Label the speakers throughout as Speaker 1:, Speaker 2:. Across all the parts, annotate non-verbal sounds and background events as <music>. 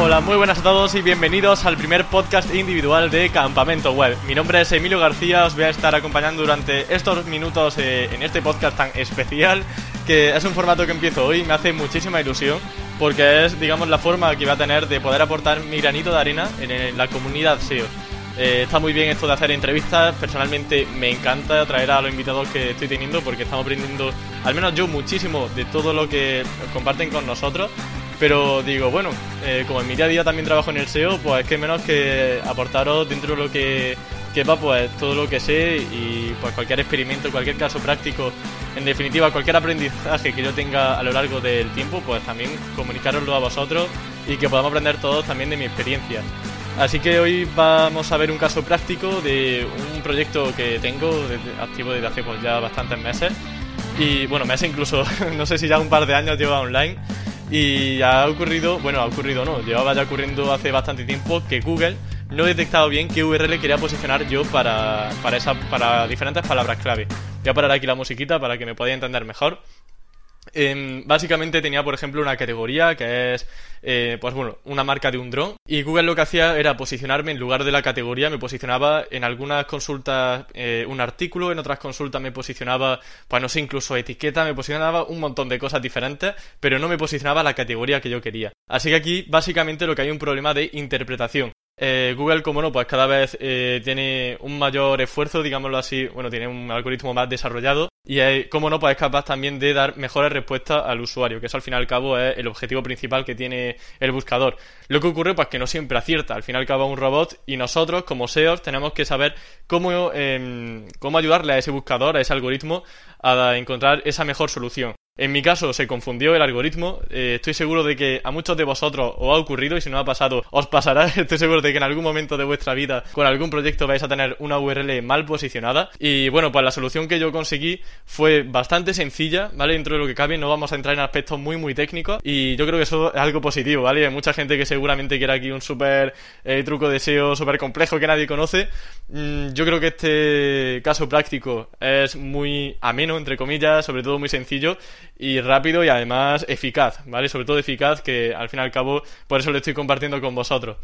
Speaker 1: Hola, muy buenas a todos y bienvenidos al primer podcast individual de Campamento Web. Mi nombre es Emilio García, os voy a estar acompañando durante estos minutos eh, en este podcast tan especial, que es un formato que empiezo hoy, me hace muchísima ilusión, porque es, digamos, la forma que va a tener de poder aportar mi granito de arena en, la comunidad SEO. Eh, está muy bien esto de hacer entrevistas, personalmente me encanta traer a los invitados que estoy teniendo porque estamos aprendiendo, al menos yo, muchísimo de todo lo que comparten con nosotros pero digo, bueno, eh, como en mi día a día también trabajo en el SEO, pues es que menos que aportaros dentro de lo que quepa, pues todo lo que sé y pues cualquier experimento, cualquier caso práctico, en definitiva cualquier aprendizaje que yo tenga a lo largo del tiempo, pues también comunicaroslo a vosotros y que podamos aprender todos también de mi experiencia. Así que hoy vamos a ver un caso práctico de un proyecto que tengo activo desde hace pues ya bastantes meses. Y bueno, meses incluso, <laughs> no sé si ya un par de años lleva online y ha ocurrido, bueno, ha ocurrido no, llevaba ya ocurriendo hace bastante tiempo que Google no he detectado bien qué URL quería posicionar yo para, para, esa, para diferentes palabras clave. Voy a parar aquí la musiquita para que me podáis entender mejor. Em, básicamente tenía, por ejemplo, una categoría que es, eh, pues bueno, una marca de un dron. Y Google lo que hacía era posicionarme en lugar de la categoría, me posicionaba en algunas consultas eh, un artículo, en otras consultas me posicionaba, pues no sé, incluso etiqueta, me posicionaba un montón de cosas diferentes, pero no me posicionaba la categoría que yo quería. Así que aquí, básicamente, lo que hay un problema de interpretación. Eh, Google, como no, pues cada vez eh, tiene un mayor esfuerzo, digámoslo así, bueno, tiene un algoritmo más desarrollado y, como no, pues es capaz también de dar mejores respuestas al usuario, que eso al fin y al cabo es el objetivo principal que tiene el buscador. Lo que ocurre, pues que no siempre acierta, al fin y al cabo un robot y nosotros, como SEOs, tenemos que saber cómo, em, cómo ayudarle a ese buscador, a ese algoritmo, a encontrar esa mejor solución. En mi caso se confundió el algoritmo. Eh, estoy seguro de que a muchos de vosotros os ha ocurrido y si no ha pasado os pasará. <laughs> Estoy seguro de que en algún momento de vuestra vida con algún proyecto vais a tener una URL mal posicionada. Y bueno, pues la solución que yo conseguí fue bastante sencilla, ¿vale? Dentro de lo que cabe no vamos a entrar en aspectos muy muy técnicos y yo creo que eso es algo positivo, ¿vale? Hay mucha gente que seguramente quiere aquí un súper eh, truco de SEO súper complejo que nadie conoce. Mm, yo creo que este caso práctico es muy ameno, entre comillas, sobre todo muy sencillo y rápido y además eficaz, ¿vale? Sobre todo eficaz, que al fin y al cabo por eso lo estoy compartiendo con vosotros.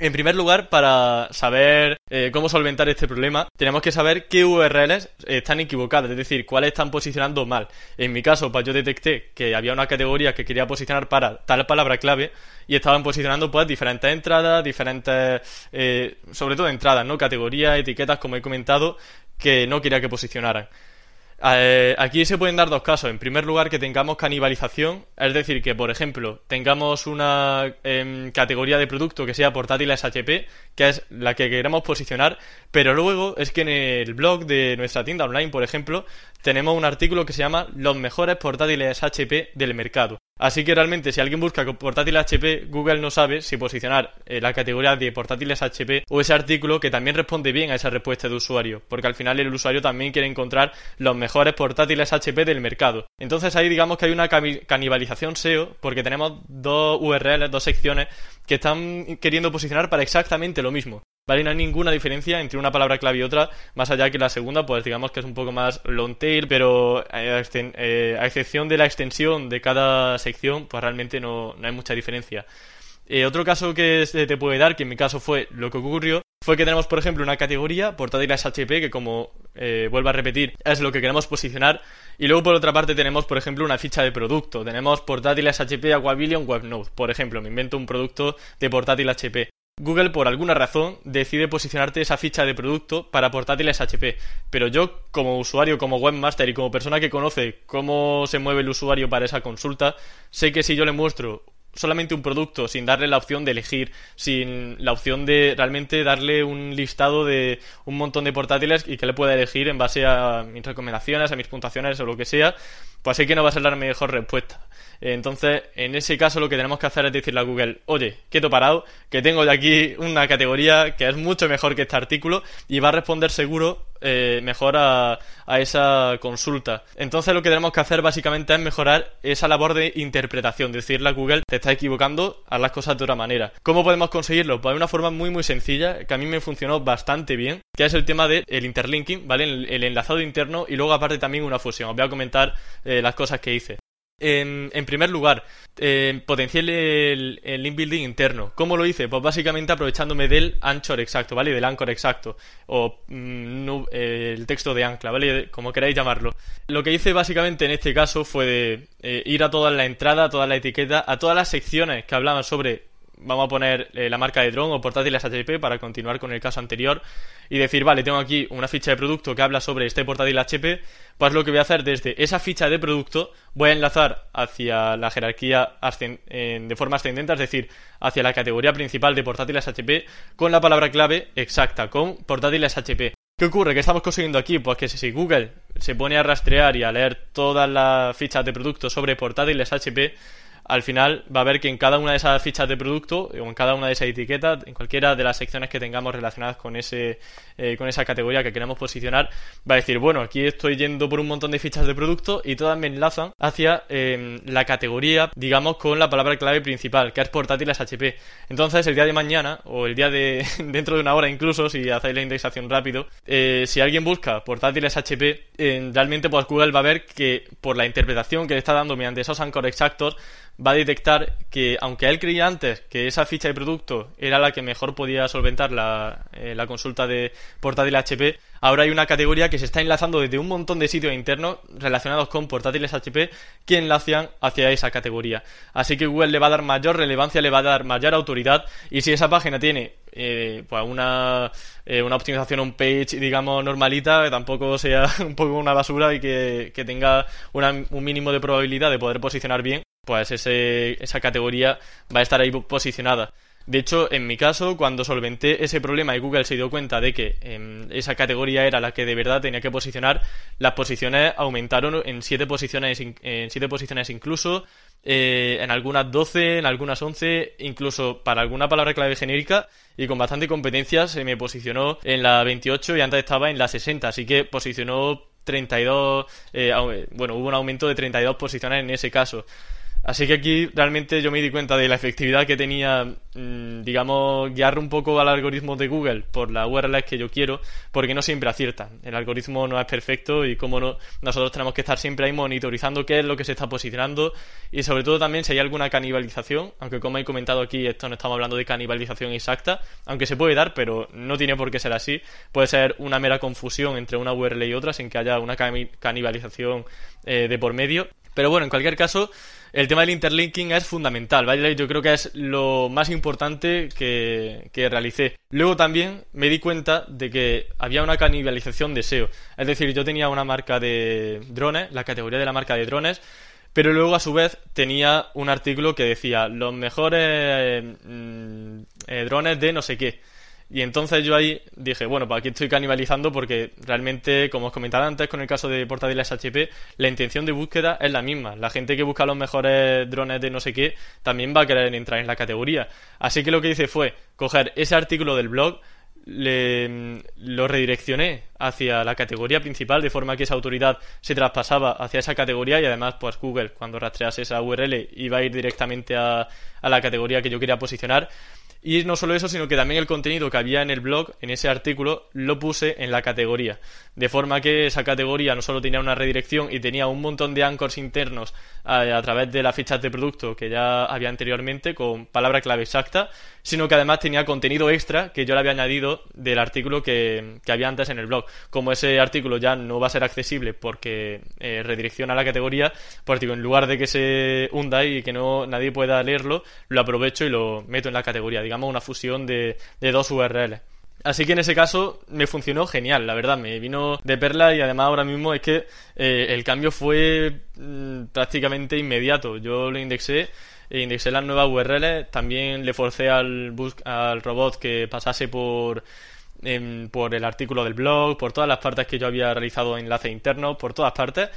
Speaker 1: En primer lugar, para saber eh, cómo solventar este problema, tenemos que saber qué URLs están equivocadas, es decir, cuáles están posicionando mal. En mi caso, pues yo detecté que había una categoría que quería posicionar para tal palabra clave y estaban posicionando pues diferentes entradas, diferentes, eh, sobre todo entradas, ¿no? Categorías, etiquetas, como he comentado, que no quería que posicionaran. Eh, aquí se pueden dar dos casos. En primer lugar, que tengamos canibalización, es decir, que por ejemplo tengamos una em, categoría de producto que sea portátiles HP, que es la que queremos posicionar, pero luego es que en el blog de nuestra tienda online, por ejemplo, tenemos un artículo que se llama Los mejores portátiles HP del mercado. Así que realmente si alguien busca portátiles HP, Google no sabe si posicionar eh, la categoría de portátiles HP o ese artículo que también responde bien a esa respuesta de usuario, porque al final el usuario también quiere encontrar los mejores portátiles HP del mercado. Entonces ahí digamos que hay una canibalización SEO porque tenemos dos URLs, dos secciones que están queriendo posicionar para exactamente lo mismo. ¿Vale? No hay ninguna diferencia entre una palabra clave y otra, más allá que la segunda, pues digamos que es un poco más long tail, pero eh, eh, a, excepción de la extensión de cada sección, pues realmente no, hay mucha diferencia. Eh, otro caso que te puede dar, que en mi caso fue lo que ocurrió, fue que tenemos, por ejemplo, una categoría, portátiles HP, que como vuelvo a repetir, es lo que queremos posicionar. Y luego, por otra parte, tenemos, por ejemplo, una ficha de producto. Tenemos portátiles HP Aquavillion WebNode, por ejemplo. Me invento un producto de portátil HP. Google por alguna razón decide posicionarte esa ficha de producto para portátiles HP, pero yo como usuario, como webmaster y como persona que conoce cómo se mueve el usuario para esa consulta, sé que si yo le muestro solamente un producto sin darle la opción de elegir, sin la opción de realmente darle un listado de un montón de portátiles y que le pueda elegir en base a mis recomendaciones, a mis puntuaciones o lo que sea, pues sé que no va a ser la mejor respuesta. Entonces, en ese caso lo que tenemos que hacer es decirle a Google, oye, quieto parado, que tengo de aquí una categoría que es mucho mejor que este artículo y va a responder seguro eh, mejor a, esa consulta. Entonces lo que tenemos que hacer básicamente es mejorar esa labor de interpretación, decirle a Google, te estás equivocando, haz las cosas de otra manera. ¿Cómo podemos conseguirlo? Pues de una forma muy muy sencilla, que a mí me funcionó bastante bien, que es el tema del el interlinking, ¿vale? El, enlazado interno y luego aparte también una fusión. Os voy a comentar eh, las cosas que hice. En, primer lugar, eh, potencié el, el link building interno. ¿Cómo lo hice? Pues básicamente aprovechándome del anchor exacto, ¿vale? Del anchor exacto. O mm, eh, el texto de ancla, ¿vale? Como queráis llamarlo. Lo que hice básicamente en este caso fue de eh, ir a toda la entrada, a toda la etiqueta, a todas las secciones que hablaban sobre vamos a poner eh, la marca de dron o portátiles HP para continuar con el caso anterior y decir, vale, tengo aquí una ficha de producto que habla sobre este portátil HP, pues lo que voy a hacer desde esa ficha de producto voy a enlazar hacia la jerarquía de forma ascendente, es decir, hacia la categoría principal de portátiles HP con la palabra clave exacta, con portátiles HP. ¿Qué ocurre? ¿Qué estamos consiguiendo aquí? Pues que si Google se pone a rastrear y a leer todas las fichas de producto sobre portátiles HP, al final va a ver que en cada una de esas fichas de producto o en cada una de esas etiquetas, en cualquiera de las secciones que tengamos relacionadas con ese eh, con esa categoría que queremos posicionar, va a decir, bueno, aquí estoy yendo por un montón de fichas de producto y todas me enlazan hacia em, la categoría, digamos, con la palabra clave principal, que es portátiles HP. Entonces, el día de mañana o el día de <laughs> dentro de una hora incluso, si hacéis la indexación rápido, eh, si alguien busca portátiles HP, realmente pues Google va a ver que por la interpretación que le está dando mediante esos anchor exactos, va a detectar que, aunque él creía antes que esa ficha de producto era la que mejor podía solventar la, eh, la consulta de portátil HP, ahora hay una categoría que se está enlazando desde un montón de sitios internos relacionados con portátiles HP que enlazan hacia esa categoría. Así que Google le va a dar mayor relevancia, le va a dar mayor autoridad y si esa página tiene eh, pues una, eh, una optimización on page, digamos, normalita, que tampoco sea <laughs> un poco una basura y que, que tenga un mínimo de probabilidad de poder posicionar bien, pues ese, esa categoría va a estar ahí posicionada. De hecho, en mi caso, cuando solventé ese problema y Google se dio cuenta de que em, esa categoría era la que de verdad tenía que posicionar, las posiciones aumentaron en 7 posiciones, en siete posiciones incluso, eh, en algunas 12, en algunas 11, incluso para alguna palabra clave genérica y con bastante competencia se me posicionó en la 28 y antes estaba en la 60, así que posicionó 32, eh, bueno, hubo un aumento de 32 posiciones en ese caso. Así que aquí realmente yo me di cuenta de la efectividad que tenía, mm, digamos, guiar un poco al algoritmo de Google por las URLs que yo quiero, porque no siempre acierta. El algoritmo no es perfecto y como no, nosotros tenemos que estar siempre ahí monitorizando qué es lo que se está posicionando y sobre todo también si hay alguna canibalización, aunque como he comentado aquí, esto no estamos hablando de canibalización exacta, aunque se puede dar, pero no tiene por qué ser así. Puede ser una mera confusión entre una URL y otra sin que haya una canibalización eh, de por medio. Pero bueno, en cualquier caso, el tema del interlinking es fundamental, ¿vale? Yo creo que es lo más importante que, que, realicé. Luego también me di cuenta de que había una canibalización de SEO. Es decir, yo tenía una marca de drones, la categoría de la marca de drones, pero luego a su vez tenía un artículo que decía los mejores mm, eh, drones de no sé qué. Y entonces yo ahí dije, bueno, pues aquí estoy canibalizando porque realmente, como os comentaba antes con el caso de portátiles HP, la intención de búsqueda es la misma. La gente que busca los mejores drones de no sé qué también va a querer entrar en la categoría. Así que lo que hice fue coger ese artículo del blog, le, lo redireccioné hacia la categoría principal de forma que esa autoridad se traspasaba hacia esa categoría y además pues Google cuando rastrease esa URL iba a ir directamente a, a la categoría que yo quería posicionar y no solo eso, sino que también el contenido que había en el blog, en ese artículo, lo puse en la categoría. De forma que esa categoría no solo tenía una redirección y tenía un montón de anchors internos a, través de las fichas de producto que ya había anteriormente con palabra clave exacta, sino que además tenía contenido extra que yo le había añadido del artículo que, había antes en el blog. Como ese artículo ya no va a ser accesible porque eh, redirecciona la categoría, pues digo, en lugar de que se hunda y que no nadie pueda leerlo, lo aprovecho y lo meto en la categoría digamos, una fusión de, dos URLs. Así que en ese caso me funcionó genial, la verdad, me vino de perla y además ahora mismo es que eh, el cambio fue mm, prácticamente inmediato. Yo lo indexé, e indexé las nuevas URLs, también le forcé al, al robot que pasase por, em, por el artículo del blog, por todas las partes que yo había realizado enlace interno, por todas partes,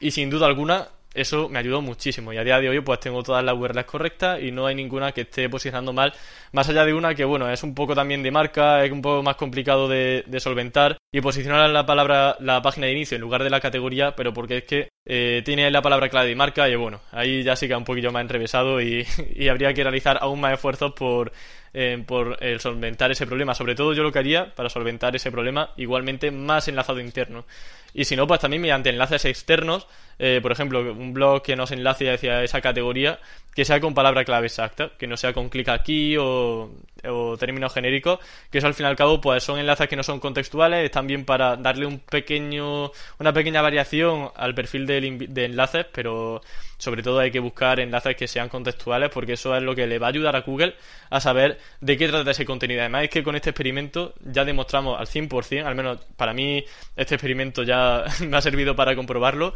Speaker 1: y sin duda alguna eso me ayudó muchísimo y a día de hoy pues tengo todas las URLs correctas y no hay ninguna que esté posicionando mal, más allá de una que bueno, es un poco también de marca, es un poco más complicado de, solventar y posicionar la palabra, la página de inicio en lugar de la categoría, pero porque es que eh, tiene la palabra clave de marca y bueno, ahí ya sí que un poquillo más enrevesado y, <laughs> y habría que realizar aún más esfuerzos por eh, por solventar ese problema. Sobre todo yo lo que haría para solventar ese problema igualmente más enlazado interno. Y si no, pues también mediante enlaces externos, eh, por ejemplo, un blog que nos enlace hacia esa categoría, que sea con palabra clave exacta, que no sea con clic aquí o, términos genéricos, que eso al fin y al cabo pues son enlaces que no son contextuales, están bien para darle un pequeño, una pequeña variación al perfil de, de enlaces, pero sobre todo hay que buscar enlaces que sean contextuales porque eso es lo que le va a ayudar a Google a saber de qué trata ese contenido. Además es que con este experimento ya demostramos al 100%, al menos para mí este experimento ya <laughs> me ha servido para comprobarlo,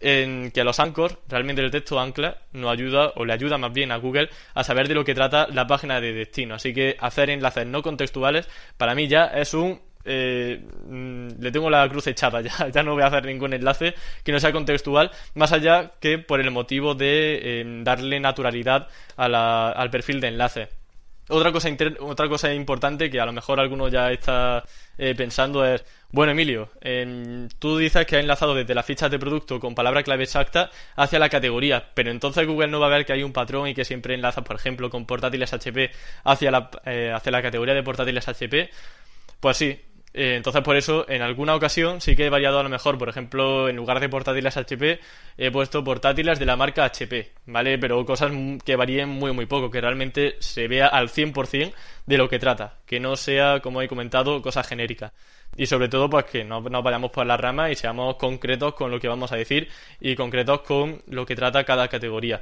Speaker 1: en que los anchors, realmente el texto ancla, nos ayuda, o le ayuda más bien a Google, a saber de lo que trata la página de destino. Así que hacer enlaces no contextuales, para mí ya es un eh, mm, le tengo la cruz echada <laughs> ya, ya no voy a hacer ningún enlace que no sea contextual, más allá que por el motivo de eh, darle naturalidad al perfil de enlace. Otra cosa, otra cosa importante que a lo mejor alguno ya está eh, pensando es, bueno Emilio, tú dices que ha enlazado desde las fichas de producto con palabra clave exacta hacia la categoría, pero entonces Google no va a ver que hay un patrón y que siempre enlaza, por ejemplo, con portátiles HP hacia la, eh, hacia la categoría de portátiles HP. Pues sí, eh, entonces, por eso, en alguna ocasión sí que he variado a lo mejor. Por ejemplo, en lugar de portátiles HP, he puesto portátiles de la marca HP, ¿vale? Pero cosas que varíen muy, muy poco, que realmente se vea al 100% de lo que trata, que no sea, como he comentado, cosas genéricas. Y sobre todo, pues que no nos vayamos por la rama y seamos concretos con lo que vamos a decir y concretos con lo que trata cada categoría.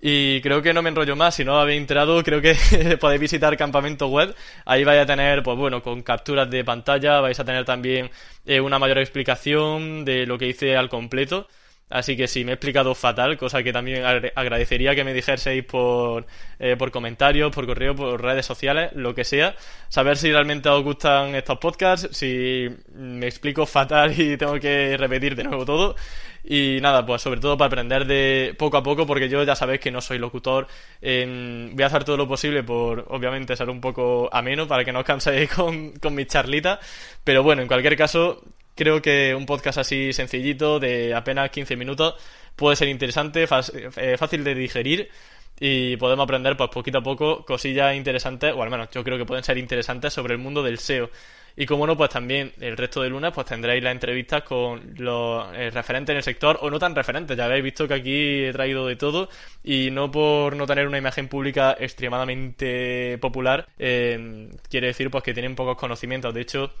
Speaker 1: Y creo que no me enrollo más, si no habéis entrado, creo que <laughs> podéis visitar Campamento Web. Ahí vais a tener, pues bueno, con capturas de pantalla, vais a tener también eh, una mayor explicación de lo que hice al completo. Así que si me he explicado fatal, cosa que también agradecería que me dijeseis por, eh, por comentarios, por correo, por redes sociales, lo que sea. Saber si realmente os gustan estos podcasts, si me explico fatal y tengo que repetir de nuevo todo. Y nada, pues sobre todo para aprender de poco a poco, porque yo ya sabéis que no soy locutor. voy a hacer todo lo posible por, obviamente, ser un poco ameno para que no os canséis <laughs> con, con mis charlitas. Pero bueno, en cualquier caso, creo que un podcast así sencillito, de apenas 15 minutos, puede ser interesante, eh, fácil de digerir y podemos aprender pues poquito a poco cosillas interesantes, o al menos yo creo que pueden ser interesantes sobre el mundo del SEO. Y como no, pues también el resto de lunes pues tendréis las entrevistas con los eh, referentes en el sector o no tan referentes. Ya habéis visto que aquí he traído de todo y no por no tener una imagen pública extremadamente popular eh, quiere decir pues que tienen pocos conocimientos. De hecho,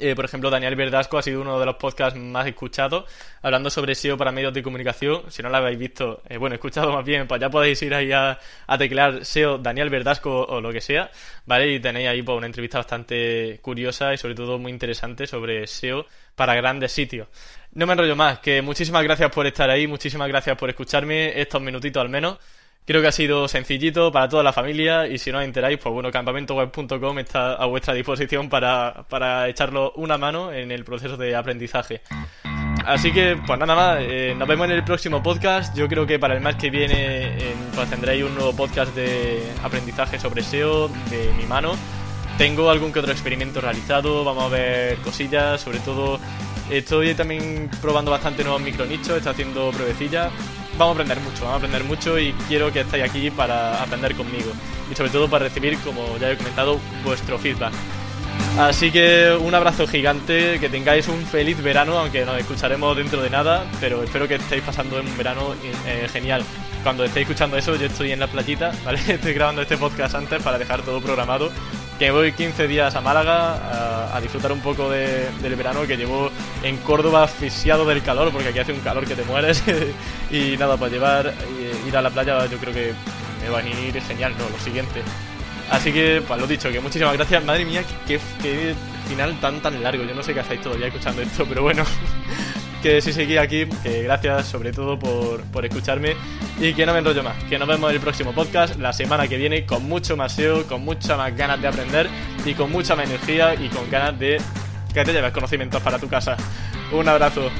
Speaker 1: eh, por ejemplo, Daniel Verdasco ha sido uno de los podcasts más escuchados hablando sobre SEO para medios de comunicación. Si no lo habéis visto, eh, bueno, escuchado más bien, pues ya podéis ir ahí a, teclear SEO Daniel Verdasco o lo que sea, ¿vale? Y tenéis ahí pues, una entrevista bastante curiosa y sobre todo muy interesante sobre SEO para grandes sitios. No me enrollo más, que muchísimas gracias por estar ahí, muchísimas gracias por escucharme estos minutitos al menos. Creo que ha sido sencillito para toda la familia y si no os enteráis, pues bueno, campamentoweb.com está a vuestra disposición para, para echarlo una mano en el proceso de aprendizaje. Así que, pues nada más, eh, nos vemos en el próximo podcast. Yo creo que para el mes que viene pues tendréis un nuevo podcast de aprendizaje sobre SEO de mi mano. Tengo algún que otro experimento realizado, vamos a ver cosillas, sobre todo estoy también probando bastante nuevos micronichos, estoy haciendo pruebecillas vamos a aprender mucho, vamos a aprender mucho y quiero que estéis aquí para aprender conmigo y sobre todo para recibir, como ya he comentado, vuestro feedback. Así que un abrazo gigante, que tengáis un feliz verano, aunque nos escucharemos dentro de nada, pero espero que estéis pasando un verano eh, genial. Cuando estéis escuchando eso, yo estoy en la playita, <laughs> ¿vale? Estoy grabando este podcast antes para dejar todo programado que voy 15 días a Málaga a, disfrutar un poco del verano que llevo en Córdoba asfixiado del calor, porque aquí hace un calor que te mueres. <laughs> y nada, para llevar, eh, ir a la playa yo creo que me va a ir genial, no, lo siguiente. Así que, pues lo dicho, que muchísimas gracias. Madre mía, qué, qué final tan tan largo. Yo no sé qué hacéis todavía escuchando esto, pero bueno <laughs> que si seguís aquí, que gracias sobre todo por, por, escucharme y que no me enrollo más, que nos vemos en el próximo podcast la semana que viene con mucho más SEO, con muchas más ganas de aprender y con mucha más energía y con ganas de que te lleves conocimientos para tu casa. Un abrazo.